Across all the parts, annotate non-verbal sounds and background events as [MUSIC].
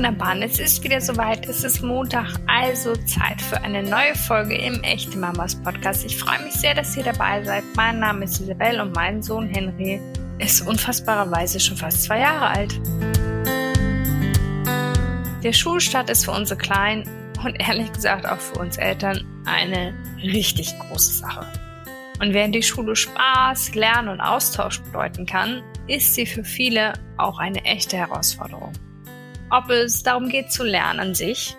Wunderbaren, es ist wieder soweit, es ist Montag, also Zeit für eine neue Folge im Echte Mamas Podcast. Ich freue mich sehr, dass ihr dabei seid. Mein Name ist Isabel und mein Sohn Henry ist unfassbarerweise schon fast zwei Jahre alt. Der Schulstart ist für unsere Kleinen und ehrlich gesagt auch für uns Eltern eine richtig große Sache. Und während die Schule Spaß, Lernen und Austausch bedeuten kann, ist sie für viele auch eine echte Herausforderung. Ob es darum geht zu lernen an sich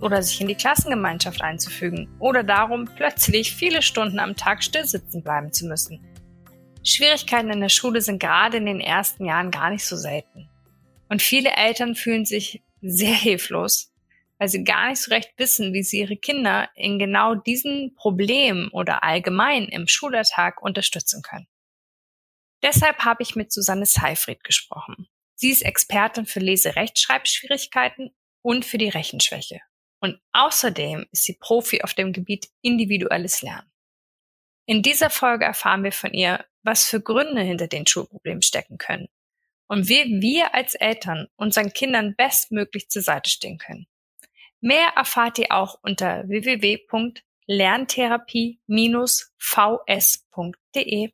oder sich in die Klassengemeinschaft einzufügen oder darum, plötzlich viele Stunden am Tag still sitzen bleiben zu müssen. Schwierigkeiten in der Schule sind gerade in den ersten Jahren gar nicht so selten. Und viele Eltern fühlen sich sehr hilflos weil sie gar nicht so recht wissen, wie sie ihre Kinder in genau diesen Problemen oder allgemein im Schulalltag unterstützen können. Deshalb habe ich mit Susanne Seifried gesprochen. Sie ist Expertin für Lese-Rechtschreibschwierigkeiten und für die Rechenschwäche. Und außerdem ist sie Profi auf dem Gebiet individuelles Lernen. In dieser Folge erfahren wir von ihr, was für Gründe hinter den Schulproblemen stecken können und wie wir als Eltern unseren Kindern bestmöglich zur Seite stehen können. Mehr erfahrt ihr auch unter www.lerntherapie-vs.de.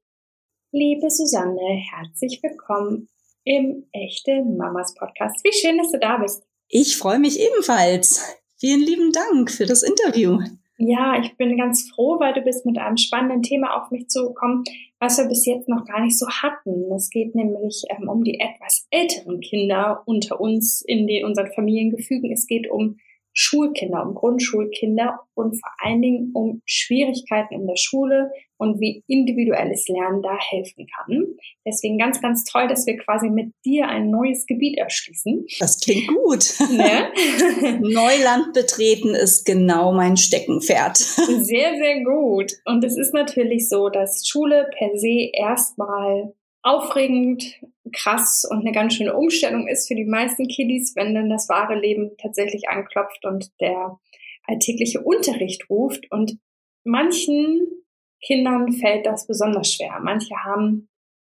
Liebe Susanne, herzlich willkommen im Echte Mamas Podcast. Wie schön, dass du da bist. Ich freue mich ebenfalls. Vielen lieben Dank für das Interview. Ja, ich bin ganz froh, weil du bist mit einem spannenden Thema auf mich zugekommen, was wir bis jetzt noch gar nicht so hatten. Es geht nämlich ähm, um die etwas älteren Kinder unter uns in den unseren Familiengefügen. Es geht um Schulkinder, um Grundschulkinder und vor allen Dingen um Schwierigkeiten in der Schule und wie individuelles Lernen da helfen kann. Deswegen ganz, ganz toll, dass wir quasi mit dir ein neues Gebiet erschließen. Das klingt gut. Ne? [LAUGHS] Neuland betreten ist genau mein Steckenpferd. Sehr, sehr gut. Und es ist natürlich so, dass Schule per se erstmal aufregend, krass und eine ganz schöne Umstellung ist für die meisten Kiddies, wenn dann das wahre Leben tatsächlich anklopft und der alltägliche Unterricht ruft. Und manchen Kindern fällt das besonders schwer. Manche haben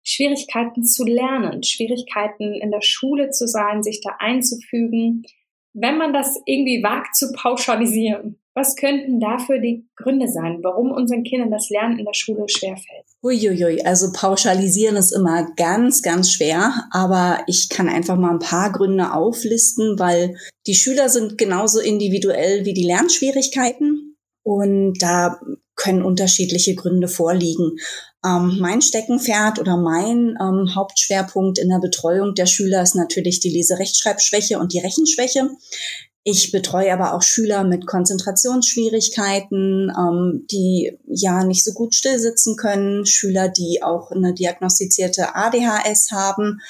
Schwierigkeiten zu lernen, Schwierigkeiten in der Schule zu sein, sich da einzufügen. Wenn man das irgendwie wagt zu pauschalisieren, was könnten dafür die Gründe sein, warum unseren Kindern das Lernen in der Schule schwerfällt? Uiuiui, also pauschalisieren ist immer ganz, ganz schwer, aber ich kann einfach mal ein paar Gründe auflisten, weil die Schüler sind genauso individuell wie die Lernschwierigkeiten und da können unterschiedliche Gründe vorliegen. Ähm, mein Steckenpferd oder mein ähm, Hauptschwerpunkt in der Betreuung der Schüler ist natürlich die Leserechtschreibschwäche und die Rechenschwäche. Ich betreue aber auch Schüler mit Konzentrationsschwierigkeiten, ähm, die ja nicht so gut stillsitzen können, Schüler, die auch eine diagnostizierte ADHS haben.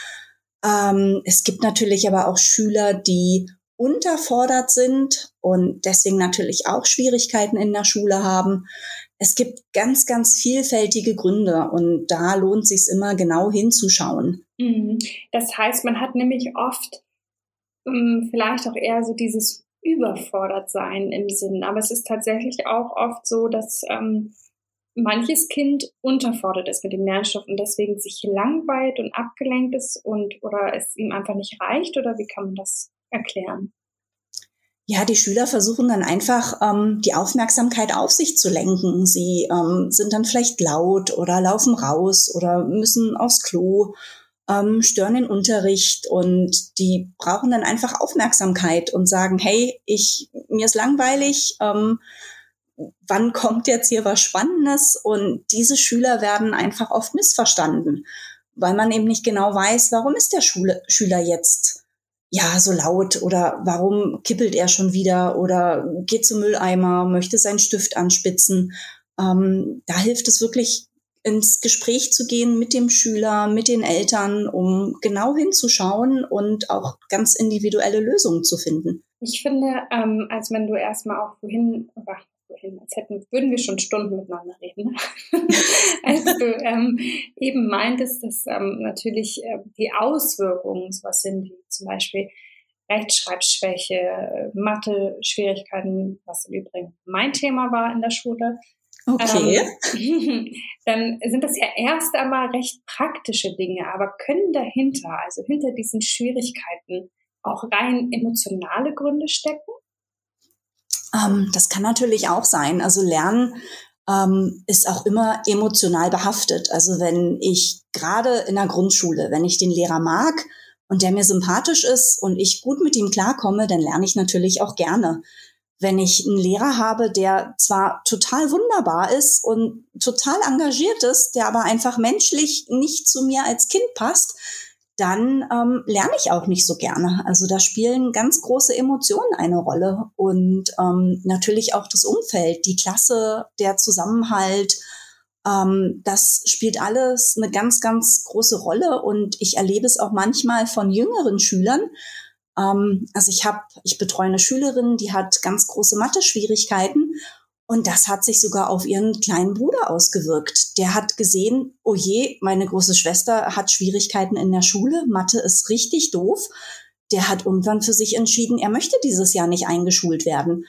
Ähm, es gibt natürlich aber auch Schüler, die unterfordert sind und deswegen natürlich auch Schwierigkeiten in der Schule haben. Es gibt ganz, ganz vielfältige Gründe und da lohnt sich immer genau hinzuschauen. Mhm. Das heißt, man hat nämlich oft ähm, vielleicht auch eher so dieses überfordert sein im Sinn. Aber es ist tatsächlich auch oft so, dass ähm, manches Kind unterfordert ist mit dem Lernstoff und deswegen sich langweilt und abgelenkt ist und oder es ihm einfach nicht reicht oder wie kann man das erklären? Ja, die Schüler versuchen dann einfach ähm, die Aufmerksamkeit auf sich zu lenken. Sie ähm, sind dann vielleicht laut oder laufen raus oder müssen aufs Klo ähm, stören den Unterricht und die brauchen dann einfach Aufmerksamkeit und sagen, hey, ich, mir ist langweilig, ähm, wann kommt jetzt hier was Spannendes? Und diese Schüler werden einfach oft missverstanden, weil man eben nicht genau weiß, warum ist der Schule, Schüler jetzt ja so laut oder warum kippelt er schon wieder oder geht zum Mülleimer, möchte seinen Stift anspitzen. Ähm, da hilft es wirklich ins Gespräch zu gehen mit dem Schüler, mit den Eltern, um genau hinzuschauen und auch ganz individuelle Lösungen zu finden. Ich finde, ähm, als wenn du erstmal auch wohin, wohin, als hätten, würden wir schon Stunden miteinander reden. [LAUGHS] als du ähm, eben meintest, dass ähm, natürlich äh, die Auswirkungen, was sind die zum Beispiel Rechtschreibschwäche, Mathe-Schwierigkeiten, was im Übrigen mein Thema war in der Schule, Okay. Ähm, [LAUGHS] dann sind das ja erst einmal recht praktische Dinge, aber können dahinter, also hinter diesen Schwierigkeiten, auch rein emotionale Gründe stecken? Ähm, das kann natürlich auch sein. Also Lernen ähm, ist auch immer emotional behaftet. Also wenn ich gerade in der Grundschule, wenn ich den Lehrer mag und der mir sympathisch ist und ich gut mit ihm klarkomme, dann lerne ich natürlich auch gerne. Wenn ich einen Lehrer habe, der zwar total wunderbar ist und total engagiert ist, der aber einfach menschlich nicht zu mir als Kind passt, dann ähm, lerne ich auch nicht so gerne. Also da spielen ganz große Emotionen eine Rolle und ähm, natürlich auch das Umfeld, die Klasse, der Zusammenhalt. Ähm, das spielt alles eine ganz, ganz große Rolle und ich erlebe es auch manchmal von jüngeren Schülern. Ähm, also ich habe, ich betreue eine Schülerin, die hat ganz große Mathe-Schwierigkeiten und das hat sich sogar auf ihren kleinen Bruder ausgewirkt. Der hat gesehen, oh je, meine große Schwester hat Schwierigkeiten in der Schule, Mathe ist richtig doof. Der hat irgendwann für sich entschieden, er möchte dieses Jahr nicht eingeschult werden.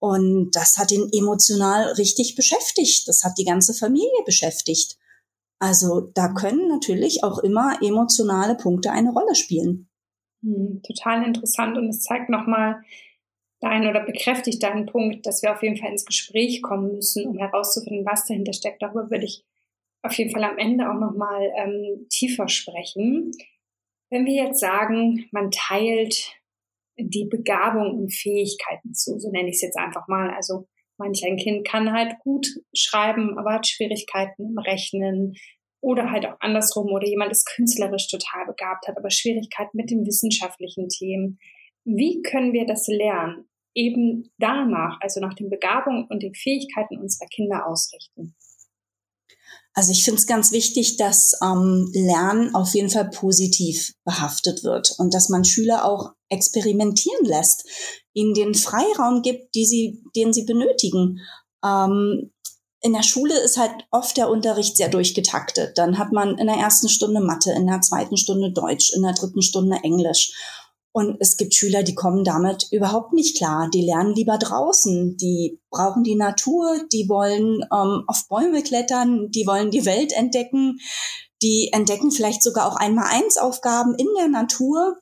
Und das hat ihn emotional richtig beschäftigt. Das hat die ganze Familie beschäftigt. Also da können natürlich auch immer emotionale Punkte eine Rolle spielen. Hm, total interessant und es zeigt nochmal, deinen oder bekräftigt deinen Punkt, dass wir auf jeden Fall ins Gespräch kommen müssen, um herauszufinden, was dahinter steckt. Darüber würde ich auf jeden Fall am Ende auch nochmal ähm, tiefer sprechen. Wenn wir jetzt sagen, man teilt die Begabung und Fähigkeiten zu, so nenne ich es jetzt einfach mal. Also manch ein Kind kann halt gut schreiben, aber hat Schwierigkeiten im Rechnen oder halt auch andersrum oder jemand ist künstlerisch total begabt, hat aber Schwierigkeiten mit den wissenschaftlichen Themen. Wie können wir das lernen? Eben danach, also nach den Begabungen und den Fähigkeiten unserer Kinder ausrichten? Also ich finde es ganz wichtig, dass ähm, Lernen auf jeden Fall positiv behaftet wird und dass man Schüler auch experimentieren lässt, ihnen den Freiraum gibt, die sie, den sie benötigen. Ähm, in der Schule ist halt oft der Unterricht sehr durchgetaktet. Dann hat man in der ersten Stunde Mathe, in der zweiten Stunde Deutsch, in der dritten Stunde Englisch. Und es gibt Schüler, die kommen damit überhaupt nicht klar. Die lernen lieber draußen. Die brauchen die Natur. Die wollen ähm, auf Bäume klettern. Die wollen die Welt entdecken. Die entdecken vielleicht sogar auch einmal eins Aufgaben in der Natur.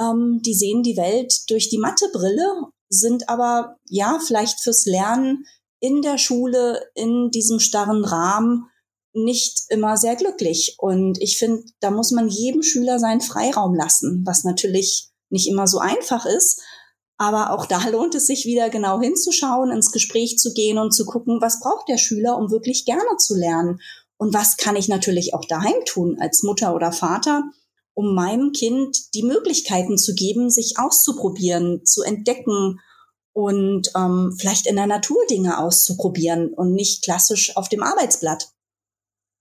Ähm, die sehen die Welt durch die Mathebrille, sind aber ja vielleicht fürs Lernen in der Schule, in diesem starren Rahmen nicht immer sehr glücklich. Und ich finde, da muss man jedem Schüler seinen Freiraum lassen, was natürlich nicht immer so einfach ist. Aber auch da lohnt es sich wieder genau hinzuschauen, ins Gespräch zu gehen und zu gucken, was braucht der Schüler, um wirklich gerne zu lernen. Und was kann ich natürlich auch daheim tun als Mutter oder Vater, um meinem Kind die Möglichkeiten zu geben, sich auszuprobieren, zu entdecken und ähm, vielleicht in der Natur Dinge auszuprobieren und nicht klassisch auf dem Arbeitsblatt.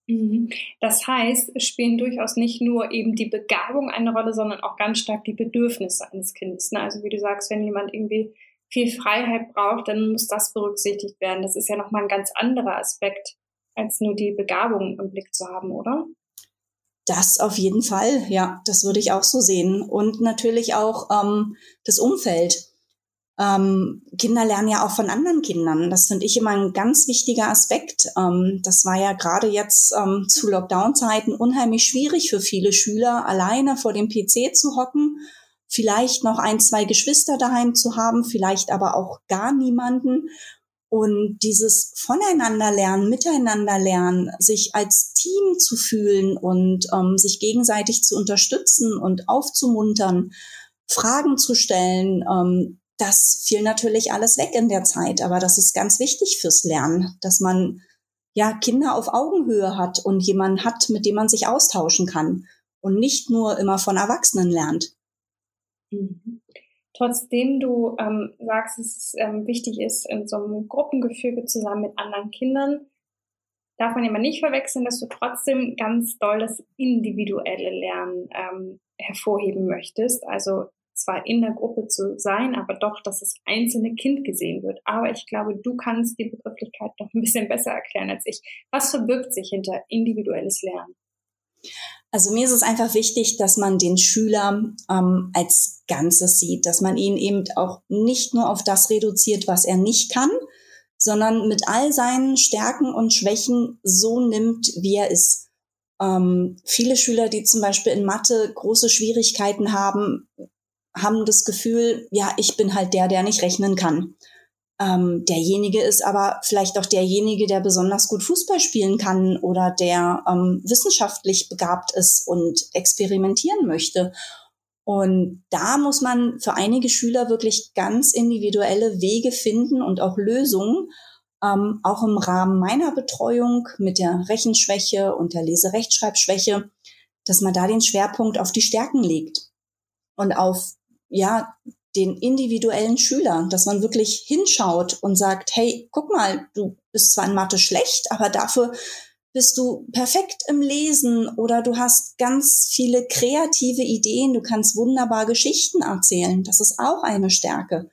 Mhm. Das heißt, es spielen durchaus nicht nur eben die Begabung eine Rolle, sondern auch ganz stark die Bedürfnisse eines Kindes. Ne? Also wie du sagst, wenn jemand irgendwie viel Freiheit braucht, dann muss das berücksichtigt werden. Das ist ja nochmal ein ganz anderer Aspekt, als nur die Begabung im Blick zu haben, oder? Das auf jeden Fall, ja, das würde ich auch so sehen. Und natürlich auch ähm, das Umfeld. Ähm, Kinder lernen ja auch von anderen Kindern. Das finde ich immer ein ganz wichtiger Aspekt. Ähm, das war ja gerade jetzt ähm, zu Lockdown-Zeiten unheimlich schwierig für viele Schüler, alleine vor dem PC zu hocken, vielleicht noch ein, zwei Geschwister daheim zu haben, vielleicht aber auch gar niemanden. Und dieses Voneinander lernen, miteinander lernen, sich als Team zu fühlen und ähm, sich gegenseitig zu unterstützen und aufzumuntern, Fragen zu stellen, ähm, das fiel natürlich alles weg in der Zeit, aber das ist ganz wichtig fürs Lernen, dass man ja Kinder auf Augenhöhe hat und jemanden hat, mit dem man sich austauschen kann und nicht nur immer von Erwachsenen lernt. Mhm. Trotzdem du ähm, sagst, es ähm, wichtig ist, in so einem Gruppengefüge zusammen mit anderen Kindern, darf man immer nicht verwechseln, dass du trotzdem ganz doll das individuelle Lernen ähm, hervorheben möchtest. Also zwar in der Gruppe zu sein, aber doch, dass das einzelne Kind gesehen wird. Aber ich glaube, du kannst die Begrifflichkeit noch ein bisschen [LAUGHS] besser erklären als ich. Was verbirgt sich hinter individuelles Lernen? Also mir ist es einfach wichtig, dass man den Schüler ähm, als Ganzes sieht, dass man ihn eben auch nicht nur auf das reduziert, was er nicht kann, sondern mit all seinen Stärken und Schwächen so nimmt, wie er ist. Ähm, viele Schüler, die zum Beispiel in Mathe große Schwierigkeiten haben, haben das Gefühl, ja, ich bin halt der, der nicht rechnen kann. Ähm, derjenige ist aber vielleicht auch derjenige, der besonders gut Fußball spielen kann oder der ähm, wissenschaftlich begabt ist und experimentieren möchte. Und da muss man für einige Schüler wirklich ganz individuelle Wege finden und auch Lösungen, ähm, auch im Rahmen meiner Betreuung mit der Rechenschwäche und der Leserechtschreibschwäche, dass man da den Schwerpunkt auf die Stärken legt und auf ja den individuellen Schüler, dass man wirklich hinschaut und sagt, hey, guck mal, du bist zwar in Mathe schlecht, aber dafür bist du perfekt im Lesen oder du hast ganz viele kreative Ideen, du kannst wunderbar Geschichten erzählen. Das ist auch eine Stärke.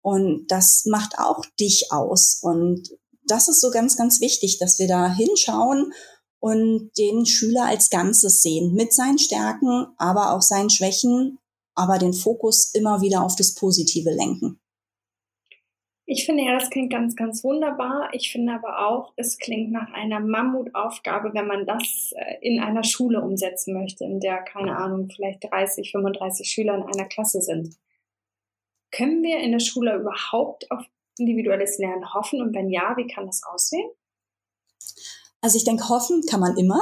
Und das macht auch dich aus. Und das ist so ganz, ganz wichtig, dass wir da hinschauen und den Schüler als Ganzes sehen, mit seinen Stärken, aber auch seinen Schwächen, aber den Fokus immer wieder auf das Positive lenken. Ich finde ja, das klingt ganz, ganz wunderbar. Ich finde aber auch, es klingt nach einer Mammutaufgabe, wenn man das äh, in einer Schule umsetzen möchte, in der, keine Ahnung, vielleicht 30, 35 Schüler in einer Klasse sind. Können wir in der Schule überhaupt auf individuelles Lernen hoffen? Und wenn ja, wie kann das aussehen? Also ich denke, hoffen kann man immer.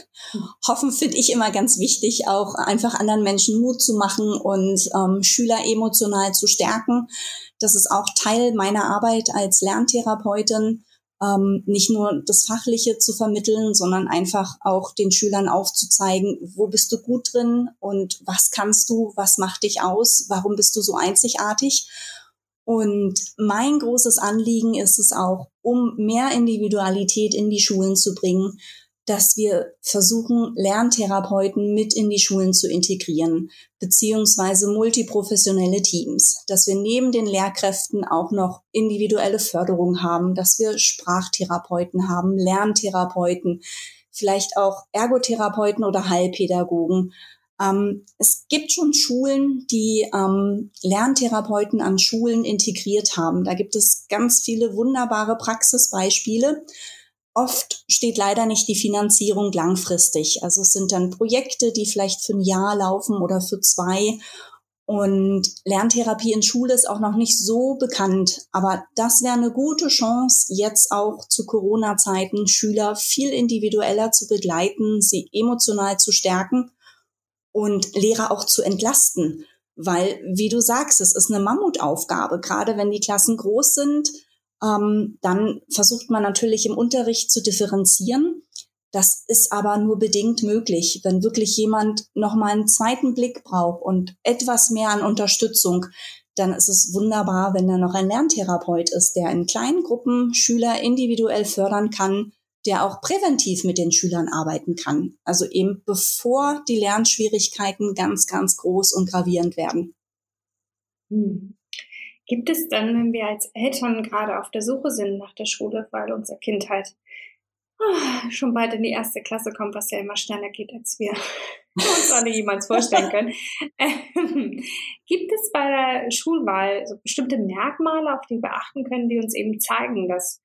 [LAUGHS] hoffen finde ich immer ganz wichtig, auch einfach anderen Menschen Mut zu machen und ähm, Schüler emotional zu stärken. Das ist auch Teil meiner Arbeit als Lerntherapeutin, ähm, nicht nur das Fachliche zu vermitteln, sondern einfach auch den Schülern aufzuzeigen, wo bist du gut drin und was kannst du, was macht dich aus, warum bist du so einzigartig und mein großes Anliegen ist es auch, um mehr Individualität in die Schulen zu bringen, dass wir versuchen, Lerntherapeuten mit in die Schulen zu integrieren, beziehungsweise multiprofessionelle Teams, dass wir neben den Lehrkräften auch noch individuelle Förderung haben, dass wir Sprachtherapeuten haben, Lerntherapeuten, vielleicht auch Ergotherapeuten oder Heilpädagogen, ähm, es gibt schon Schulen, die ähm, Lerntherapeuten an Schulen integriert haben. Da gibt es ganz viele wunderbare Praxisbeispiele. Oft steht leider nicht die Finanzierung langfristig. Also es sind dann Projekte, die vielleicht für ein Jahr laufen oder für zwei. Und Lerntherapie in Schule ist auch noch nicht so bekannt. Aber das wäre eine gute Chance, jetzt auch zu Corona-Zeiten Schüler viel individueller zu begleiten, sie emotional zu stärken und Lehrer auch zu entlasten. Weil, wie du sagst, es ist eine Mammutaufgabe. Gerade wenn die Klassen groß sind, ähm, dann versucht man natürlich im Unterricht zu differenzieren. Das ist aber nur bedingt möglich, wenn wirklich jemand nochmal einen zweiten Blick braucht und etwas mehr an Unterstützung, dann ist es wunderbar, wenn da noch ein Lerntherapeut ist, der in kleinen Gruppen Schüler individuell fördern kann, der auch präventiv mit den Schülern arbeiten kann. Also eben bevor die Lernschwierigkeiten ganz, ganz groß und gravierend werden. Hm. Gibt es dann, wenn wir als Eltern gerade auf der Suche sind nach der Schule, weil unser Kind halt oh, schon bald in die erste Klasse kommt, was ja immer schneller geht, als wir [LAUGHS] uns alle jemals vorstellen können. Ähm, gibt es bei der Schulwahl so bestimmte Merkmale, auf die wir achten können, die uns eben zeigen, dass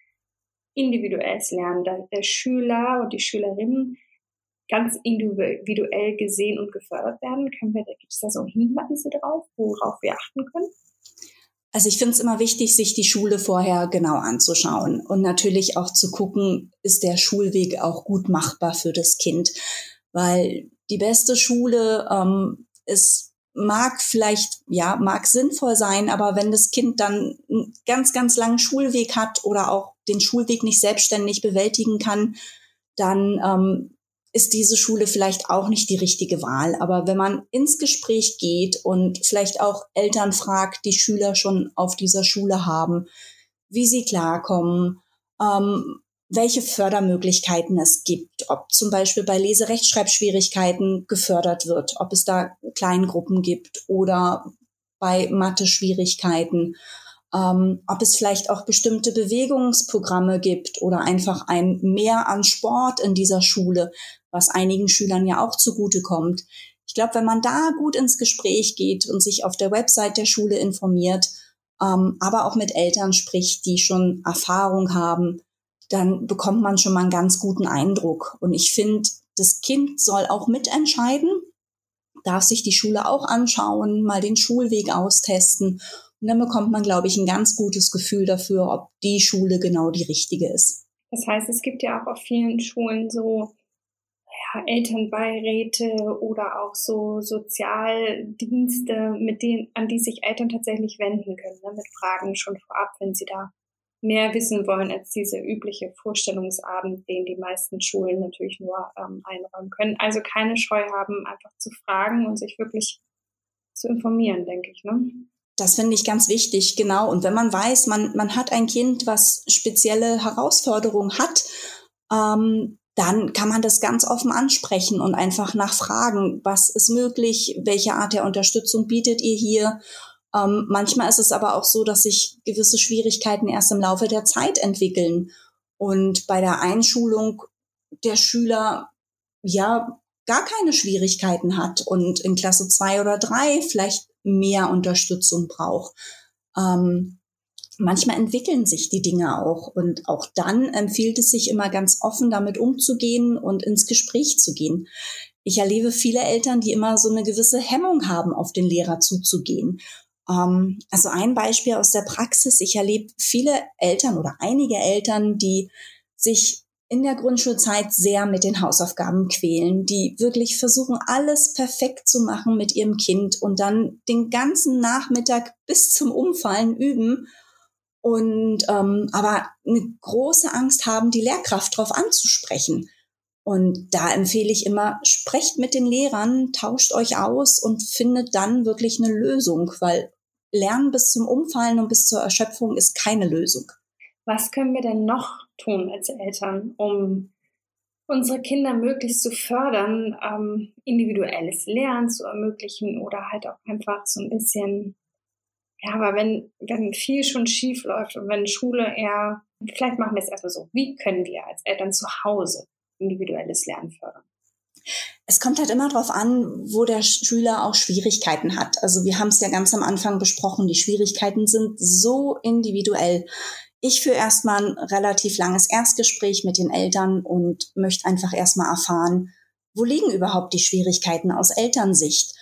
individuelles Lernen, da der Schüler und die Schülerinnen ganz individuell gesehen und gefördert werden. Können wir, gibt es da so Hinweise drauf, worauf wir achten können? Also ich finde es immer wichtig, sich die Schule vorher genau anzuschauen und natürlich auch zu gucken, ist der Schulweg auch gut machbar für das Kind. Weil die beste Schule ähm, ist mag vielleicht, ja, mag sinnvoll sein, aber wenn das Kind dann einen ganz, ganz langen Schulweg hat oder auch den Schulweg nicht selbstständig bewältigen kann, dann ähm, ist diese Schule vielleicht auch nicht die richtige Wahl. Aber wenn man ins Gespräch geht und vielleicht auch Eltern fragt, die Schüler schon auf dieser Schule haben, wie sie klarkommen, ähm, welche Fördermöglichkeiten es gibt, ob zum Beispiel bei Leserechtschreibschwierigkeiten gefördert wird, ob es da Kleingruppen gibt oder bei Mathe-Schwierigkeiten, ähm, ob es vielleicht auch bestimmte Bewegungsprogramme gibt oder einfach ein Mehr an Sport in dieser Schule, was einigen Schülern ja auch zugutekommt. Ich glaube, wenn man da gut ins Gespräch geht und sich auf der Website der Schule informiert, ähm, aber auch mit Eltern spricht, die schon Erfahrung haben, dann bekommt man schon mal einen ganz guten Eindruck. Und ich finde, das Kind soll auch mitentscheiden. darf sich die Schule auch anschauen, mal den Schulweg austesten. Und dann bekommt man, glaube ich, ein ganz gutes Gefühl dafür, ob die Schule genau die richtige ist. Das heißt, es gibt ja auch auf vielen Schulen so ja, Elternbeiräte oder auch so Sozialdienste, mit denen, an die sich Eltern tatsächlich wenden können, ne, mit Fragen schon vorab, wenn sie da mehr wissen wollen als diese übliche Vorstellungsabend, den die meisten Schulen natürlich nur ähm, einräumen können. Also keine Scheu haben, einfach zu fragen und sich wirklich zu informieren, denke ich. Ne? Das finde ich ganz wichtig, genau. Und wenn man weiß, man, man hat ein Kind, was spezielle Herausforderungen hat, ähm, dann kann man das ganz offen ansprechen und einfach nachfragen, was ist möglich, welche Art der Unterstützung bietet ihr hier ähm, manchmal ist es aber auch so, dass sich gewisse Schwierigkeiten erst im Laufe der Zeit entwickeln und bei der Einschulung der Schüler ja gar keine Schwierigkeiten hat und in Klasse zwei oder drei vielleicht mehr Unterstützung braucht. Ähm, manchmal entwickeln sich die Dinge auch und auch dann empfiehlt es sich immer ganz offen damit umzugehen und ins Gespräch zu gehen. Ich erlebe viele Eltern, die immer so eine gewisse Hemmung haben, auf den Lehrer zuzugehen also ein Beispiel aus der Praxis. Ich erlebe viele Eltern oder einige Eltern, die sich in der Grundschulzeit sehr mit den Hausaufgaben quälen, die wirklich versuchen, alles perfekt zu machen mit ihrem Kind und dann den ganzen Nachmittag bis zum Umfallen üben und ähm, aber eine große Angst haben, die Lehrkraft darauf anzusprechen. Und da empfehle ich immer, sprecht mit den Lehrern, tauscht euch aus und findet dann wirklich eine Lösung, weil Lernen bis zum Umfallen und bis zur Erschöpfung ist keine Lösung. Was können wir denn noch tun als Eltern, um unsere Kinder möglichst zu fördern, ähm, individuelles Lernen zu ermöglichen oder halt auch einfach so ein bisschen, ja, aber wenn, wenn viel schon schief läuft und wenn Schule eher, vielleicht machen wir es erstmal so, wie können wir als Eltern zu Hause individuelles Lernen fördern? Es kommt halt immer darauf an, wo der Schüler auch Schwierigkeiten hat. Also wir haben es ja ganz am Anfang besprochen, die Schwierigkeiten sind so individuell. Ich führe erstmal ein relativ langes Erstgespräch mit den Eltern und möchte einfach erstmal erfahren, wo liegen überhaupt die Schwierigkeiten aus Elternsicht.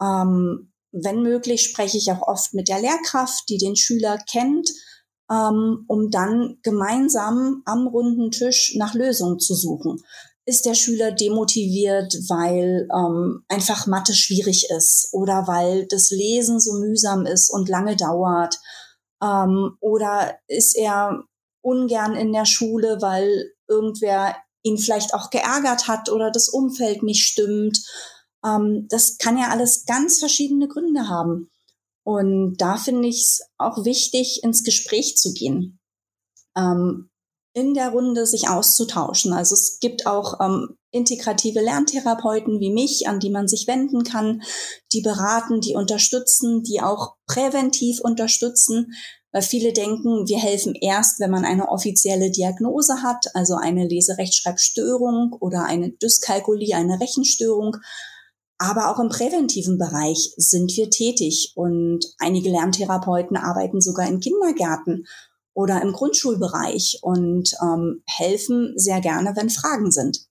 Ähm, wenn möglich, spreche ich auch oft mit der Lehrkraft, die den Schüler kennt, ähm, um dann gemeinsam am runden Tisch nach Lösungen zu suchen ist der Schüler demotiviert, weil ähm, einfach Mathe schwierig ist oder weil das Lesen so mühsam ist und lange dauert? Ähm, oder ist er ungern in der Schule, weil irgendwer ihn vielleicht auch geärgert hat oder das Umfeld nicht stimmt? Ähm, das kann ja alles ganz verschiedene Gründe haben. Und da finde ich es auch wichtig, ins Gespräch zu gehen. Ähm, in der Runde sich auszutauschen. Also es gibt auch ähm, integrative Lerntherapeuten wie mich, an die man sich wenden kann, die beraten, die unterstützen, die auch präventiv unterstützen, weil viele denken, wir helfen erst, wenn man eine offizielle Diagnose hat, also eine Leserechtschreibstörung oder eine Dyskalkulie, eine Rechenstörung. Aber auch im präventiven Bereich sind wir tätig und einige Lerntherapeuten arbeiten sogar in Kindergärten oder im Grundschulbereich und ähm, helfen sehr gerne, wenn Fragen sind.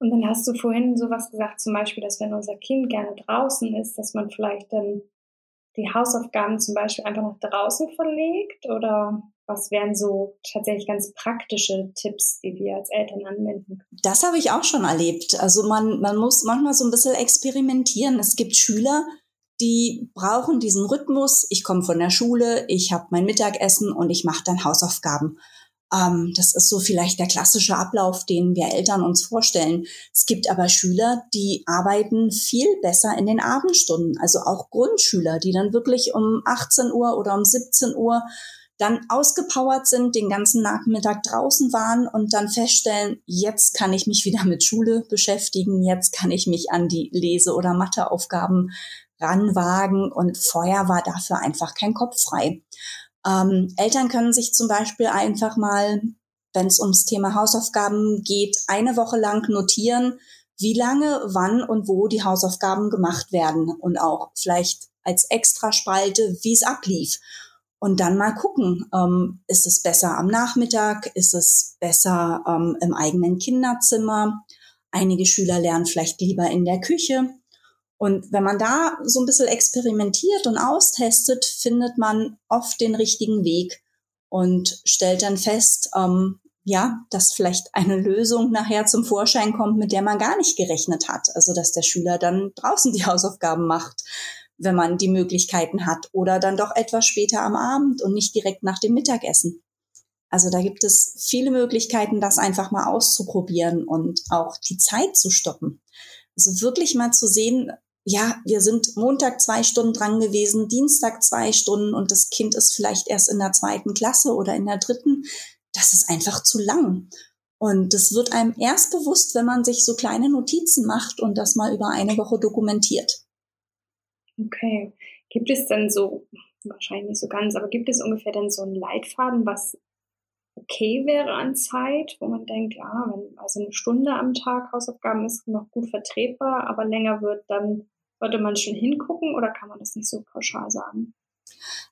Und dann hast du vorhin sowas gesagt, zum Beispiel, dass wenn unser Kind gerne draußen ist, dass man vielleicht dann die Hausaufgaben zum Beispiel einfach nach draußen verlegt oder was wären so tatsächlich ganz praktische Tipps, die wir als Eltern anwenden können? Das habe ich auch schon erlebt. Also man, man muss manchmal so ein bisschen experimentieren. Es gibt Schüler, die brauchen diesen Rhythmus. Ich komme von der Schule, ich habe mein Mittagessen und ich mache dann Hausaufgaben. Ähm, das ist so vielleicht der klassische Ablauf, den wir Eltern uns vorstellen. Es gibt aber Schüler, die arbeiten viel besser in den Abendstunden, also auch Grundschüler, die dann wirklich um 18 Uhr oder um 17 Uhr dann ausgepowert sind, den ganzen Nachmittag draußen waren und dann feststellen, jetzt kann ich mich wieder mit Schule beschäftigen, jetzt kann ich mich an die Lese- oder Matheaufgaben ranwagen und vorher war dafür einfach kein Kopf frei. Ähm, Eltern können sich zum Beispiel einfach mal, wenn es ums Thema Hausaufgaben geht, eine Woche lang notieren, wie lange, wann und wo die Hausaufgaben gemacht werden und auch vielleicht als Extraspalte, wie es ablief. Und dann mal gucken, ähm, ist es besser am Nachmittag, ist es besser ähm, im eigenen Kinderzimmer, Einige Schüler lernen vielleicht lieber in der Küche. Und wenn man da so ein bisschen experimentiert und austestet, findet man oft den richtigen Weg und stellt dann fest, ähm, ja, dass vielleicht eine Lösung nachher zum Vorschein kommt, mit der man gar nicht gerechnet hat. Also dass der Schüler dann draußen die [LAUGHS] Hausaufgaben macht, wenn man die Möglichkeiten hat, oder dann doch etwas später am Abend und nicht direkt nach dem Mittagessen. Also da gibt es viele Möglichkeiten, das einfach mal auszuprobieren und auch die Zeit zu stoppen. Also wirklich mal zu sehen, ja, wir sind Montag zwei Stunden dran gewesen, Dienstag zwei Stunden und das Kind ist vielleicht erst in der zweiten Klasse oder in der dritten. Das ist einfach zu lang. Und das wird einem erst bewusst, wenn man sich so kleine Notizen macht und das mal über eine Woche dokumentiert. Okay. Gibt es denn so, wahrscheinlich nicht so ganz, aber gibt es ungefähr denn so einen Leitfaden, was okay wäre an Zeit, wo man denkt, ja, wenn also eine Stunde am Tag Hausaufgaben ist noch gut vertretbar, aber länger wird, dann sollte man schon hingucken oder kann man das nicht so pauschal sagen?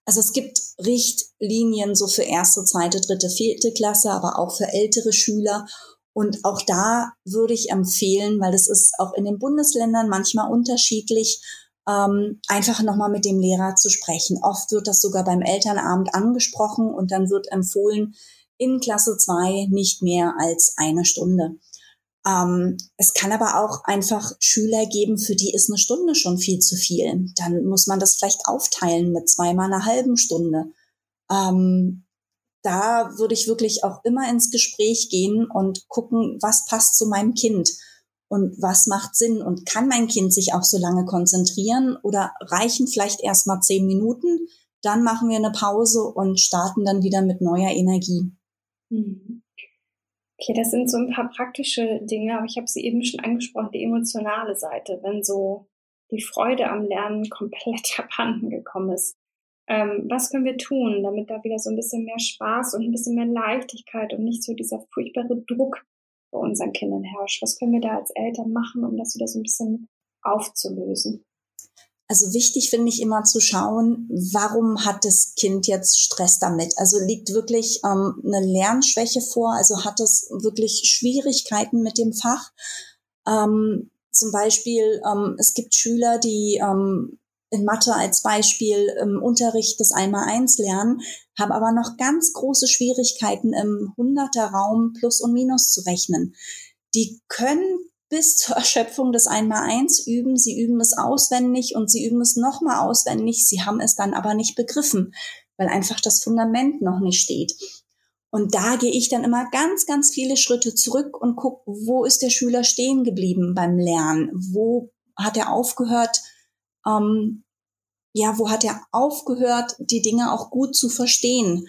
Also es gibt Richtlinien so für erste, zweite, dritte, vierte Klasse, aber auch für ältere Schüler. Und auch da würde ich empfehlen, weil das ist auch in den Bundesländern manchmal unterschiedlich, ähm, einfach nochmal mit dem Lehrer zu sprechen. Oft wird das sogar beim Elternabend angesprochen und dann wird empfohlen, in Klasse 2 nicht mehr als eine Stunde. Ähm, es kann aber auch einfach Schüler geben, für die ist eine Stunde schon viel zu viel. Dann muss man das vielleicht aufteilen mit zweimal einer halben Stunde. Ähm, da würde ich wirklich auch immer ins Gespräch gehen und gucken, was passt zu meinem Kind und was macht Sinn und kann mein Kind sich auch so lange konzentrieren oder reichen vielleicht erst mal zehn Minuten, dann machen wir eine Pause und starten dann wieder mit neuer Energie. Mhm. Okay, das sind so ein paar praktische Dinge, aber ich habe sie eben schon angesprochen, die emotionale Seite, wenn so die Freude am Lernen [LAUGHS] komplett abhanden gekommen ist. Ähm, was können wir tun, damit da wieder so ein bisschen mehr Spaß und ein bisschen mehr Leichtigkeit und nicht so dieser furchtbare Druck bei unseren Kindern herrscht? Was können wir da als Eltern machen, um das wieder so ein bisschen aufzulösen? Also wichtig finde ich immer zu schauen, warum hat das Kind jetzt Stress damit? Also liegt wirklich ähm, eine Lernschwäche vor? Also hat es wirklich Schwierigkeiten mit dem Fach? Ähm, zum Beispiel, ähm, es gibt Schüler, die ähm, in Mathe als Beispiel im Unterricht das Einmal-Eins lernen, haben aber noch ganz große Schwierigkeiten im Hunderter-Raum Plus und Minus zu rechnen. Die können bis zur Erschöpfung des Einmal-Eins üben. Sie üben es auswendig und sie üben es nochmal auswendig. Sie haben es dann aber nicht begriffen, weil einfach das Fundament noch nicht steht. Und da gehe ich dann immer ganz, ganz viele Schritte zurück und gucke, wo ist der Schüler stehen geblieben beim Lernen? Wo hat er aufgehört, ähm, ja, wo hat er aufgehört, die Dinge auch gut zu verstehen?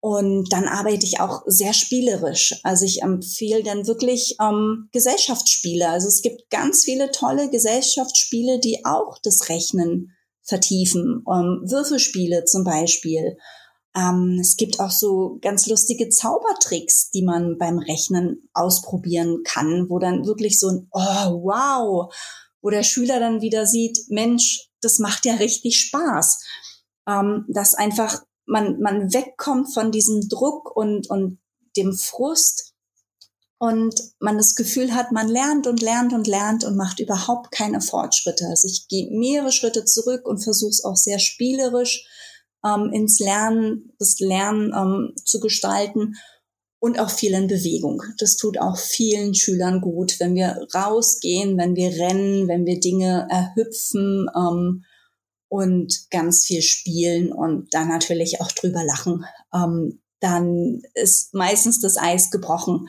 Und dann arbeite ich auch sehr spielerisch. Also ich empfehle dann wirklich ähm, Gesellschaftsspiele. Also es gibt ganz viele tolle Gesellschaftsspiele, die auch das Rechnen vertiefen. Ähm, Würfelspiele zum Beispiel. Ähm, es gibt auch so ganz lustige Zaubertricks, die man beim Rechnen ausprobieren kann, wo dann wirklich so ein Oh, wow, wo der Schüler dann wieder sieht, Mensch, das macht ja richtig Spaß. Ähm, dass einfach man, man wegkommt von diesem Druck und, und dem Frust und man das Gefühl hat, man lernt und lernt und lernt und macht überhaupt keine Fortschritte. Also ich gehe mehrere Schritte zurück und versuche es auch sehr spielerisch ähm, ins Lernen, das Lernen ähm, zu gestalten und auch viel in Bewegung. Das tut auch vielen Schülern gut, wenn wir rausgehen, wenn wir rennen, wenn wir Dinge erhüpfen. Ähm, und ganz viel spielen und dann natürlich auch drüber lachen. Ähm, dann ist meistens das Eis gebrochen.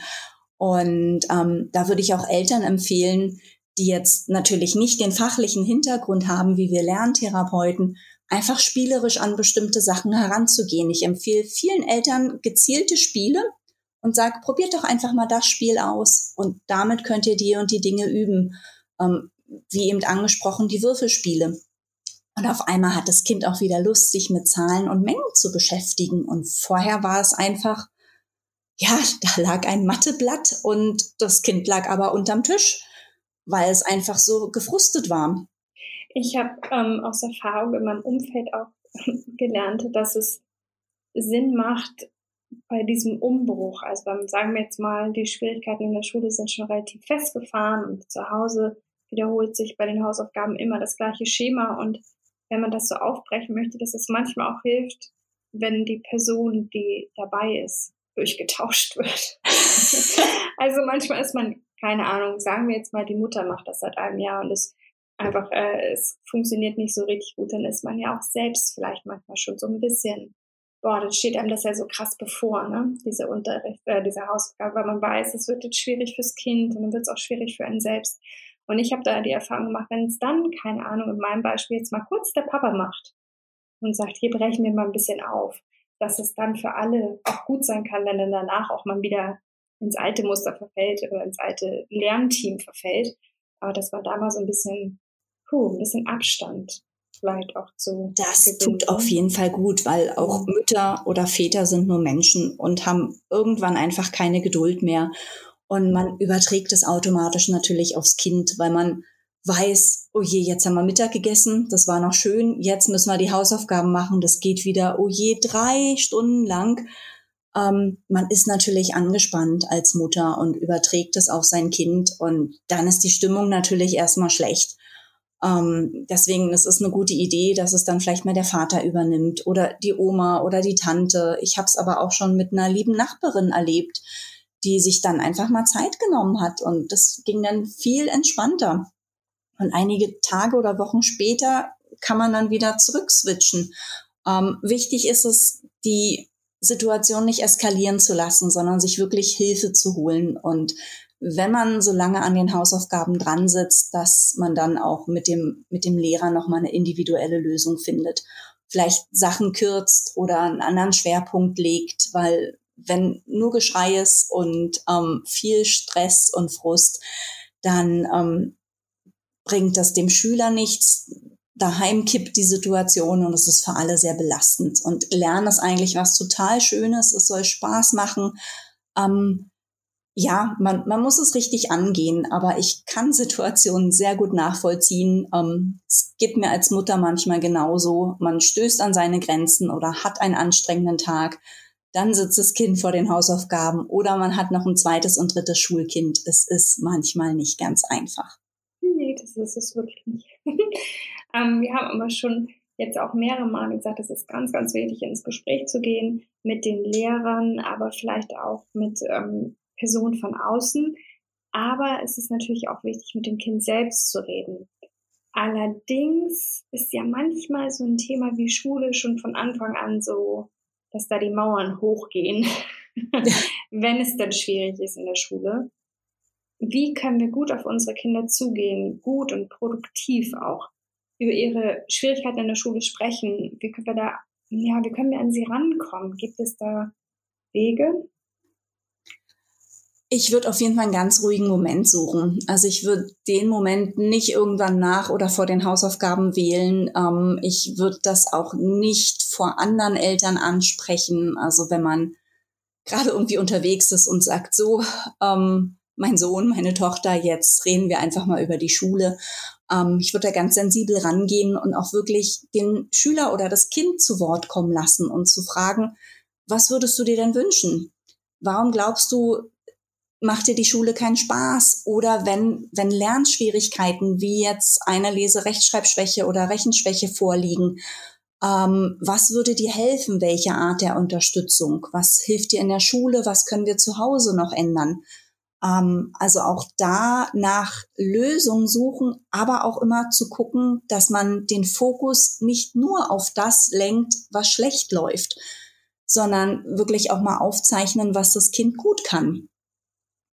Und ähm, da würde ich auch Eltern empfehlen, die jetzt natürlich nicht den fachlichen Hintergrund haben, wie wir Lerntherapeuten, einfach spielerisch an bestimmte Sachen heranzugehen. Ich empfehle vielen Eltern gezielte Spiele und sage, probiert doch einfach mal das Spiel aus und damit könnt ihr die und die Dinge üben. Ähm, wie eben angesprochen, die Würfelspiele. Und auf einmal hat das Kind auch wieder Lust, sich mit Zahlen und Mengen zu beschäftigen. Und vorher war es einfach, ja, [LAUGHS] da lag ein Matheblatt und das Kind lag aber unterm Tisch, weil es einfach so gefrustet war. Ich habe ähm, aus Erfahrung in meinem Umfeld auch [LAUGHS] gelernt, dass es Sinn macht, bei diesem Umbruch, also beim, sagen wir jetzt mal, die Schwierigkeiten in der Schule sind schon relativ festgefahren und zu Hause wiederholt sich bei den Hausaufgaben immer das gleiche Schema und wenn man das so aufbrechen möchte, dass es manchmal auch hilft, wenn die Person, die dabei ist, durchgetauscht wird. [LAUGHS] also manchmal ist man, keine Ahnung, sagen wir jetzt mal, die Mutter macht das seit einem Jahr und es einfach, äh, es funktioniert nicht so richtig gut, dann ist man ja auch selbst vielleicht manchmal schon so ein bisschen, boah, dann steht einem das ja so krass bevor, ne? Diese Unterricht, äh, diese Hausaufgabe, weil man weiß, es wird jetzt schwierig fürs Kind und dann wird es auch schwierig für einen selbst. Und ich habe da die Erfahrung gemacht, wenn es dann, keine Ahnung, in meinem Beispiel jetzt mal kurz der Papa macht und sagt, hier brechen wir mal ein bisschen auf, dass es dann für alle auch gut sein kann, wenn dann danach auch mal wieder ins alte Muster verfällt oder ins alte Lernteam verfällt. Aber dass man da mal so ein bisschen, puh, ein bisschen Abstand vielleicht auch zu. Das gewinnen. tut auf jeden Fall gut, weil auch Mütter oder Väter sind nur Menschen und haben irgendwann einfach keine Geduld mehr. Und man überträgt es automatisch natürlich aufs Kind, weil man weiß, oh je, jetzt haben wir Mittag gegessen, das war noch schön, jetzt müssen wir die Hausaufgaben machen, das geht wieder, oh je, drei Stunden lang. Ähm, man ist natürlich angespannt als Mutter und überträgt es auf sein Kind und dann ist die Stimmung natürlich erstmal schlecht. Ähm, deswegen ist es eine gute Idee, dass es dann vielleicht mal der Vater übernimmt oder die Oma oder die Tante. Ich habe es aber auch schon mit einer lieben Nachbarin erlebt, die sich dann einfach mal Zeit genommen hat und das ging dann viel entspannter. Und einige Tage oder Wochen später kann man dann wieder zurückswitchen. Ähm, wichtig ist es, die Situation nicht eskalieren zu lassen, sondern sich wirklich Hilfe zu holen. Und wenn man so lange an den Hausaufgaben dran sitzt, dass man dann auch mit dem, mit dem Lehrer nochmal eine individuelle Lösung findet. Vielleicht Sachen kürzt oder einen anderen Schwerpunkt legt, weil wenn nur Geschrei ist und ähm, viel Stress und Frust, dann ähm, bringt das dem Schüler nichts. Daheim kippt die Situation und es ist für alle sehr belastend. Und Lernen ist eigentlich was total Schönes. Es soll Spaß machen. Ähm, ja, man, man muss es richtig angehen, aber ich kann [LAUGHS] Situationen sehr gut nachvollziehen. Ähm, es geht mir als Mutter manchmal genauso. Man stößt an seine Grenzen oder hat einen anstrengenden Tag dann sitzt das Kind vor den Hausaufgaben oder man hat noch ein zweites und drittes Schulkind. Es ist manchmal nicht ganz einfach. Nee, das ist es wirklich nicht. [LAUGHS] ähm, wir haben aber schon jetzt auch mehrere Mal gesagt, es ist ganz, ganz wichtig, ins Gespräch zu gehen mit den Lehrern, aber vielleicht auch mit ähm, Personen von außen. Aber es ist natürlich auch wichtig, mit dem Kind selbst zu reden. Allerdings ist ja manchmal so ein Thema wie Schule schon von Anfang an so dass da die Mauern hochgehen, [LAUGHS] wenn es dann schwierig ist in der Schule. Wie können wir gut auf unsere Kinder zugehen, gut und produktiv auch über ihre Schwierigkeiten in der Schule sprechen? Wie können wir da, ja, wie können wir an sie rankommen? Gibt es da Wege? Ich würde auf jeden Fall einen ganz ruhigen Moment suchen. Also ich würde den Moment nicht irgendwann nach oder vor den Hausaufgaben wählen. Ähm, ich würde das auch nicht vor anderen Eltern ansprechen. Also wenn man gerade irgendwie unterwegs ist und sagt, so, ähm, mein Sohn, meine Tochter, jetzt reden wir einfach mal über die Schule. Ähm, ich würde da ganz sensibel rangehen und auch wirklich den Schüler oder das Kind zu Wort kommen lassen und zu fragen, was würdest du dir denn wünschen? Warum glaubst du, macht dir die Schule keinen Spaß oder wenn, wenn Lernschwierigkeiten wie jetzt eine Lese-Rechtschreibschwäche oder Rechenschwäche vorliegen, ähm, was würde dir helfen? Welche Art der Unterstützung? Was hilft dir in der Schule? Was können wir zu Hause noch ändern? Ähm, also auch da nach Lösungen suchen, aber auch immer zu gucken, dass man den Fokus nicht nur auf das lenkt, was schlecht läuft, sondern wirklich auch mal aufzeichnen, was das Kind gut kann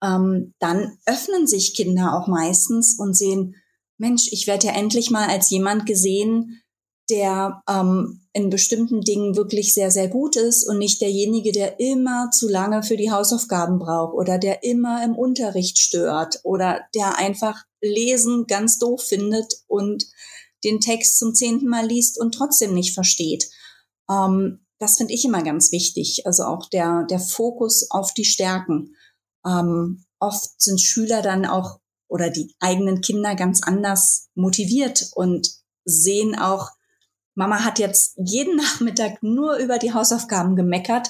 ähm, dann öffnen sich Kinder auch meistens und sehen, Mensch, ich werde ja endlich mal als jemand gesehen, der ähm, in bestimmten Dingen wirklich sehr, sehr gut ist und nicht derjenige, der immer zu lange für die Hausaufgaben braucht oder der immer im Unterricht stört oder der einfach Lesen ganz doof findet und den Text zum zehnten Mal liest und trotzdem nicht versteht. Ähm, das finde ich immer ganz wichtig. Also auch der, der Fokus auf die Stärken. Ähm, oft sind Schüler dann auch oder die eigenen Kinder ganz anders motiviert und sehen auch, Mama hat jetzt jeden [LAUGHS] Nachmittag nur über die Hausaufgaben gemeckert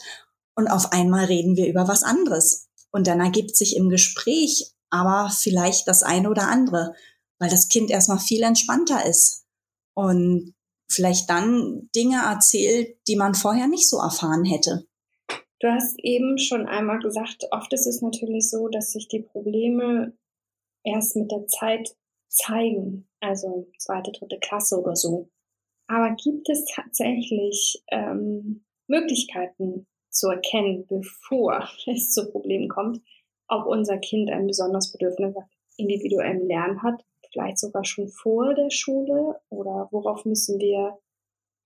und auf einmal reden wir über was anderes. Und dann ergibt sich im Gespräch aber vielleicht das eine oder andere, weil das Kind erstmal viel entspannter ist und vielleicht dann Dinge erzählt, die man vorher nicht so erfahren hätte. Du hast eben schon einmal gesagt, oft ist es natürlich so, dass sich die Probleme erst mit der Zeit zeigen, also zweite, dritte Klasse oder so. Aber gibt es tatsächlich ähm, Möglichkeiten zu erkennen, bevor [LAUGHS] es zu Problemen kommt, ob unser Kind ein besonderes Bedürfnis nach individuellem Lernen hat, vielleicht sogar schon vor der Schule oder worauf müssen wir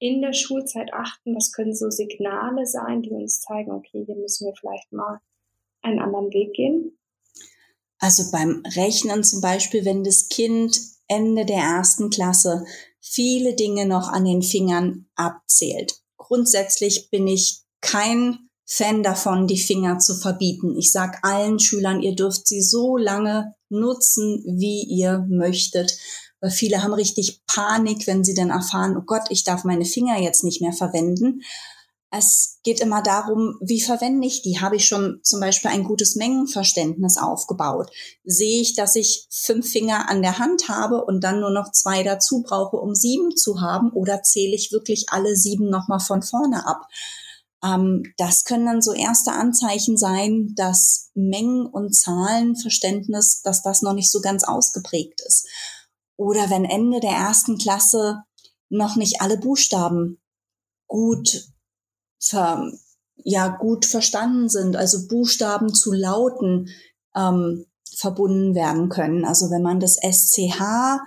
in der Schulzeit achten? Was können so Signale sein, die uns zeigen, okay, hier müssen wir vielleicht mal einen anderen Weg gehen? Also beim Rechnen zum Beispiel, wenn das Kind Ende der ersten Klasse viele Dinge noch an den Fingern abzählt. Grundsätzlich bin ich kein Fan davon, die Finger zu verbieten. Ich sage allen Schülern, ihr dürft sie so lange nutzen, wie ihr möchtet. Weil viele haben richtig Panik, wenn sie dann erfahren, oh Gott, ich darf meine Finger jetzt nicht mehr verwenden. Es geht immer darum, wie verwende ich die? Habe ich schon zum Beispiel ein gutes Mengenverständnis aufgebaut? Sehe ich, dass ich fünf Finger an der Hand habe und dann nur noch zwei dazu brauche, um sieben zu haben? Oder zähle ich wirklich alle sieben nochmal von vorne ab? Ähm, das können dann so erste Anzeichen sein, dass Mengen- und Zahlenverständnis, dass das noch nicht so ganz ausgeprägt ist. Oder wenn Ende der ersten Klasse noch nicht alle Buchstaben gut, ver, ja, gut verstanden sind, also Buchstaben zu Lauten ähm, verbunden werden können. Also wenn man das SCH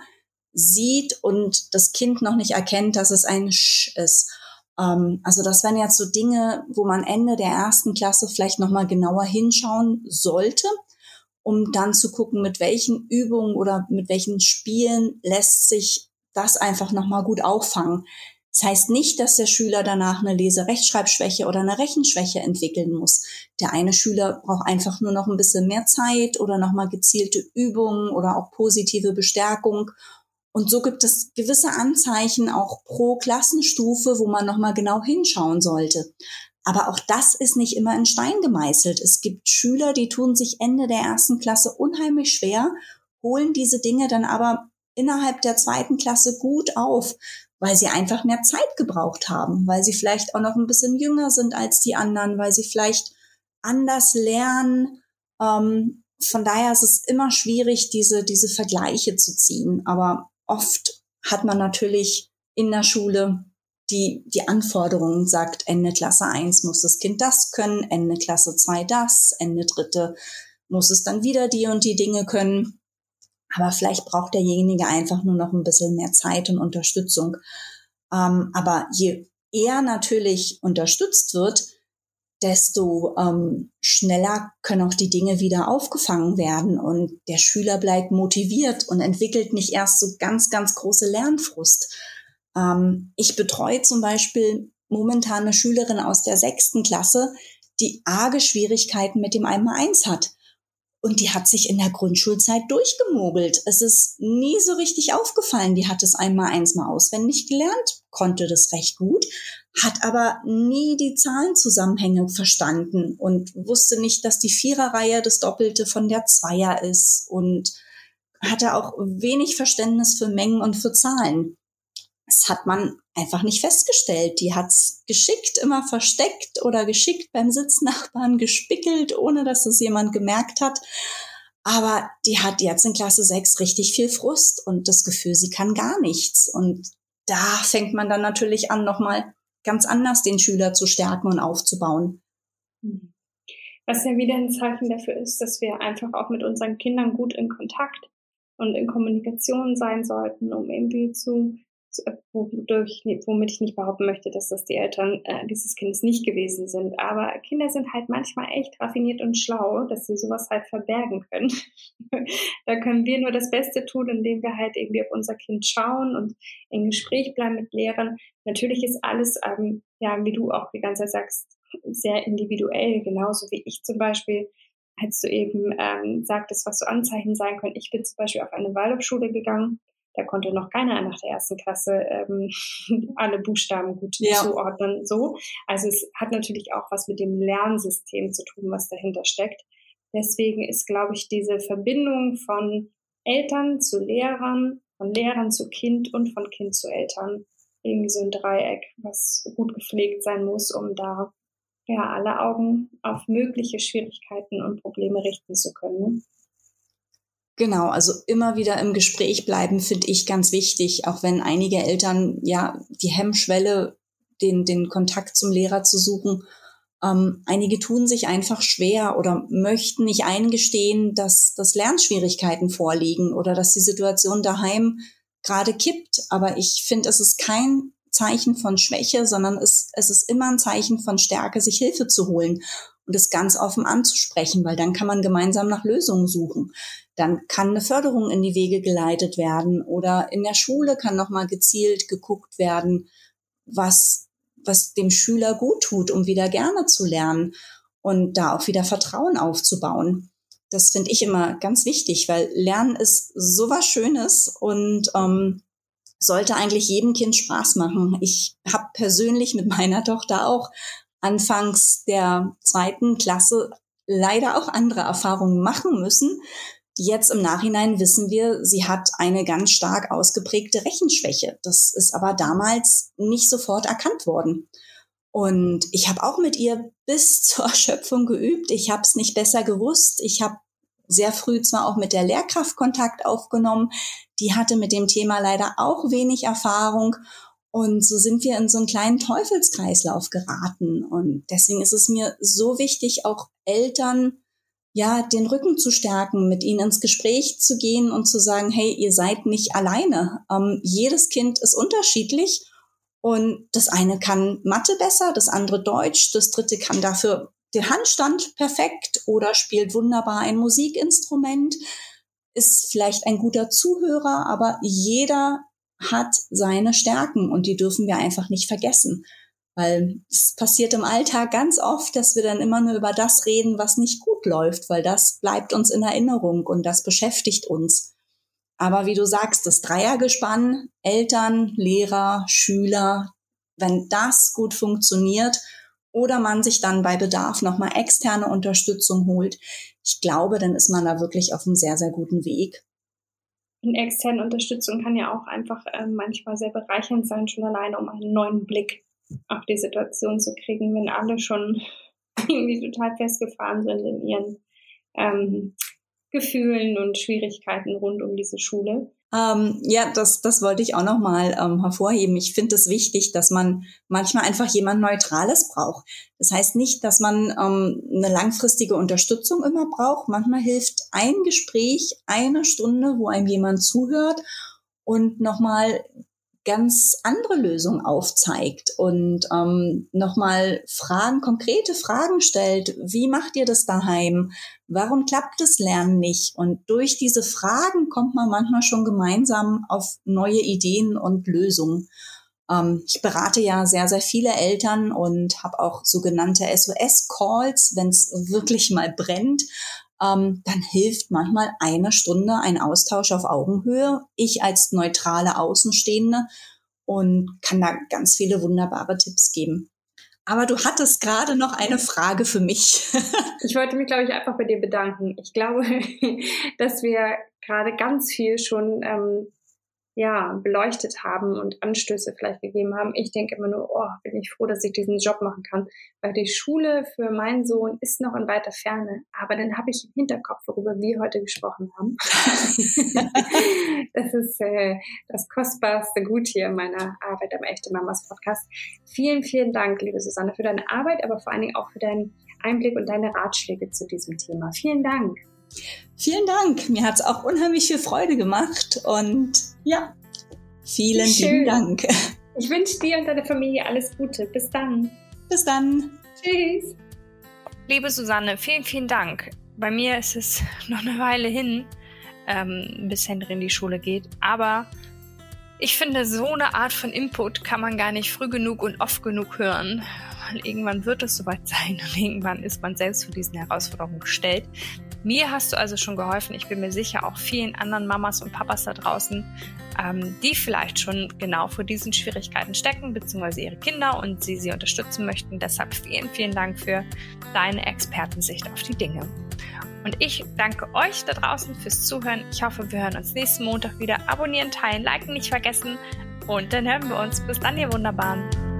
sieht und das Kind noch nicht erkennt, dass es ein Sch ist ähm, also das wären jetzt so Dinge, wo man Ende der ersten Klasse vielleicht nochmal genauer hinschauen sollte, um dann zu gucken, mit welchen Übungen oder mit welchen Spielen lässt sich das einfach nochmal gut auffangen. Das heißt nicht, dass der Schüler danach eine Lese-Rechtschreibschwäche oder eine Rechenschwäche entwickeln muss. Der eine Schüler braucht einfach nur noch ein bisschen mehr Zeit oder nochmal gezielte Übungen oder auch positive Bestärkung, und so gibt es gewisse Anzeichen auch pro Klassenstufe, wo man nochmal genau hinschauen sollte. Aber auch das ist nicht immer in Stein gemeißelt. Es gibt Schüler, die tun sich Ende der ersten Klasse unheimlich schwer, holen diese Dinge dann aber innerhalb der zweiten Klasse gut auf, weil sie einfach mehr Zeit gebraucht haben, weil sie vielleicht auch noch ein bisschen jünger sind als die anderen, weil sie vielleicht anders lernen. Ähm, von daher ist es immer schwierig, diese, diese Vergleiche zu ziehen. Aber oft hat man natürlich in der Schule die, die Anforderungen sagt, Ende Klasse 1 muss das Kind das können, Ende Klasse 2 das, Ende dritte muss es dann wieder die und die Dinge können. Aber vielleicht braucht derjenige einfach nur noch ein bisschen mehr Zeit und Unterstützung. Ähm, aber je eher natürlich unterstützt wird, desto ähm, schneller können auch die Dinge wieder aufgefangen werden und der Schüler bleibt motiviert und entwickelt nicht erst so ganz, ganz große Lernfrust. Ähm, ich betreue zum Beispiel momentan eine Schülerin aus der sechsten Klasse, die arge Schwierigkeiten mit dem Einmal-Eins hat. Und die hat sich in der Grundschulzeit durchgemogelt. Es ist nie so richtig aufgefallen. Die hat es einmal eins mal auswendig gelernt, konnte das recht gut, hat aber nie die Zahlenzusammenhänge verstanden und wusste nicht, dass die Viererreihe das Doppelte von der Zweier ist und hatte auch wenig Verständnis für Mengen und für Zahlen. Das hat man einfach nicht festgestellt. Die hat's geschickt immer versteckt oder geschickt beim Sitznachbarn gespickelt, ohne dass es jemand gemerkt hat. Aber die hat jetzt in Klasse 6 richtig viel Frust und das Gefühl, sie kann gar nichts. Und da fängt man dann natürlich an, nochmal ganz anders den Schüler zu stärken und aufzubauen. Was ja wieder ein Zeichen dafür ist, dass wir einfach auch mit unseren Kindern gut in Kontakt und in Kommunikation sein sollten, um irgendwie zu wodurch, womit ich nicht behaupten möchte, dass das die Eltern äh, dieses Kindes nicht gewesen sind. Aber Kinder sind halt manchmal echt raffiniert und schlau, dass sie sowas halt verbergen können. [LAUGHS] da können wir nur das Beste tun, indem wir halt irgendwie auf unser Kind schauen und in Gespräch bleiben mit Lehrern. Natürlich ist alles, ähm, ja, wie du auch die ganze Zeit sagst, sehr individuell, genauso wie ich zum Beispiel als du eben ähm, sagtest, was so Anzeichen sein können. Ich bin zum Beispiel auf eine Waldorfschule gegangen da konnte noch keiner nach der ersten Klasse ähm, [LAUGHS] alle Buchstaben gut Ja. zuordnen. So, also es hat natürlich auch was mit dem Lernsystem zu tun, was dahinter steckt. Deswegen ist, glaube ich, diese Verbindung von Eltern zu Lehrern, von Lehrern zu Kind und von Kind zu Eltern irgendwie so ein Dreieck, was gut gepflegt sein muss, um da ja alle Augen auf mögliche Schwierigkeiten und Probleme richten zu können. Genau, also immer wieder im Gespräch bleiben finde ich ganz wichtig, auch wenn einige Eltern ja die Hemmschwelle, den, den Kontakt zum Lehrer zu suchen, ähm, einige tun sich einfach schwer oder möchten nicht eingestehen, dass, dass Lernschwierigkeiten vorliegen oder dass die Situation daheim gerade kippt. Aber ich finde, es ist kein Zeichen von Schwäche, sondern es, es ist immer ein Zeichen von Stärke, sich Hilfe zu holen und es ganz offen anzusprechen, weil dann kann man gemeinsam nach Lösungen suchen. Dann kann eine Förderung in die Wege geleitet werden oder in der Schule kann nochmal gezielt geguckt werden, was, was dem Schüler gut tut, um wieder gerne zu lernen und da auch wieder Vertrauen aufzubauen. Das finde ich immer ganz wichtig, weil Lernen ist sowas Schönes und ähm, sollte eigentlich jedem Kind Spaß machen. Ich habe persönlich mit meiner Tochter auch anfangs der zweiten Klasse leider auch andere Erfahrungen machen müssen. Jetzt im Nachhinein wissen wir, sie hat eine ganz stark ausgeprägte Rechenschwäche. Das ist aber damals nicht sofort erkannt worden. Und ich habe auch mit ihr bis [LAUGHS] zur Erschöpfung geübt. Ich habe es nicht besser gewusst. Ich habe sehr früh zwar auch mit der Lehrkraft Kontakt aufgenommen. Die hatte mit dem Thema leider auch wenig Erfahrung. Und so sind wir in so einen kleinen Teufelskreislauf geraten. Und deswegen ist es mir so wichtig, auch Eltern ja, den Rücken zu stärken, mit ihnen ins Gespräch zu gehen und zu sagen, hey, ihr seid nicht alleine. Ähm, jedes Kind ist unterschiedlich und das eine kann Mathe besser, das andere Deutsch, das dritte kann dafür den Handstand perfekt oder spielt wunderbar ein Musikinstrument, ist vielleicht ein guter Zuhörer, aber jeder hat seine Stärken und die dürfen wir einfach nicht vergessen. Weil es passiert im Alltag ganz oft, dass wir dann immer nur über das reden, was nicht gut läuft, weil das bleibt uns in Erinnerung und das beschäftigt uns. Aber wie du sagst, das Dreiergespann, Eltern, Lehrer, Schüler, wenn das gut funktioniert oder man sich dann bei Bedarf nochmal externe Unterstützung holt, ich glaube, dann ist man da wirklich auf einem sehr, sehr guten Weg. Und externe Unterstützung kann ja auch einfach äh, manchmal sehr bereichernd sein, schon alleine um einen neuen Blick auf die Situation zu kriegen, wenn alle schon [LAUGHS] irgendwie total festgefahren sind in ihren ähm, Gefühlen und Schwierigkeiten rund um diese Schule. Ähm, ja, das, das wollte ich auch nochmal ähm, hervorheben. Ich finde es wichtig, dass man manchmal einfach jemand Neutrales braucht. Das heißt nicht, dass man ähm, eine langfristige Unterstützung immer braucht. Manchmal hilft ein Gespräch, eine Stunde, wo einem jemand zuhört und nochmal ganz andere Lösungen aufzeigt und ähm, nochmal Fragen, konkrete Fragen stellt. Wie macht ihr das daheim? Warum klappt das Lernen nicht? Und durch diese Fragen kommt man manchmal schon gemeinsam auf neue Ideen und Lösungen. Ähm, ich berate ja sehr, sehr viele Eltern und habe auch sogenannte SOS-Calls, wenn es wirklich mal brennt. Ähm, dann hilft manchmal eine Stunde ein Austausch auf Augenhöhe. Ich als neutrale Außenstehende und kann da ganz viele wunderbare Tipps geben. Aber du hattest gerade noch eine Frage für mich. [LAUGHS] ich wollte mich, glaube ich, einfach bei dir bedanken. Ich glaube, [LAUGHS] dass wir gerade ganz viel schon ähm, ja, beleuchtet haben und Anstöße vielleicht gegeben haben. Ich denke immer nur, oh, bin ich froh, dass ich diesen Job machen kann, weil die Schule für meinen Sohn ist noch in weiter Ferne. Aber dann habe ich im Hinterkopf, worüber wir heute gesprochen haben. [LAUGHS] das ist äh, das kostbarste Gut hier meiner Arbeit am Echte Mamas Podcast. Vielen, vielen Dank, liebe Susanne, für deine Arbeit, aber vor allen Dingen auch für deinen Einblick und deine Ratschläge zu diesem Thema. Vielen Dank. Vielen Dank. Mir hat es auch unheimlich viel Freude gemacht. Und ja, vielen lieben Dank. Ich wünsche dir und deiner Familie alles Gute. Bis dann. Bis dann. Tschüss. Liebe Susanne, vielen, vielen Dank. Bei mir ist es [LAUGHS] noch eine Weile hin, ähm, bis Henry in die Schule geht. Aber ich finde, so eine Art von Input kann man gar nicht früh genug und oft genug hören. Weil irgendwann wird es soweit [LAUGHS] sein und irgendwann ist man selbst vor diesen Herausforderungen gestellt. Mir hast du also schon geholfen. Ich bin mir sicher auch vielen anderen Mamas und Papas da draußen, ähm, die vielleicht schon genau vor diesen Schwierigkeiten stecken, beziehungsweise ihre Kinder und sie sie unterstützen möchten. Deshalb vielen, vielen Dank für deine Expertensicht auf die Dinge. Und ich danke euch da draußen fürs Zuhören. Ich hoffe, wir hören uns nächsten Montag wieder. Abonnieren, teilen, liken nicht vergessen. Und dann hören wir uns. Bis dann, ihr Wunderbaren.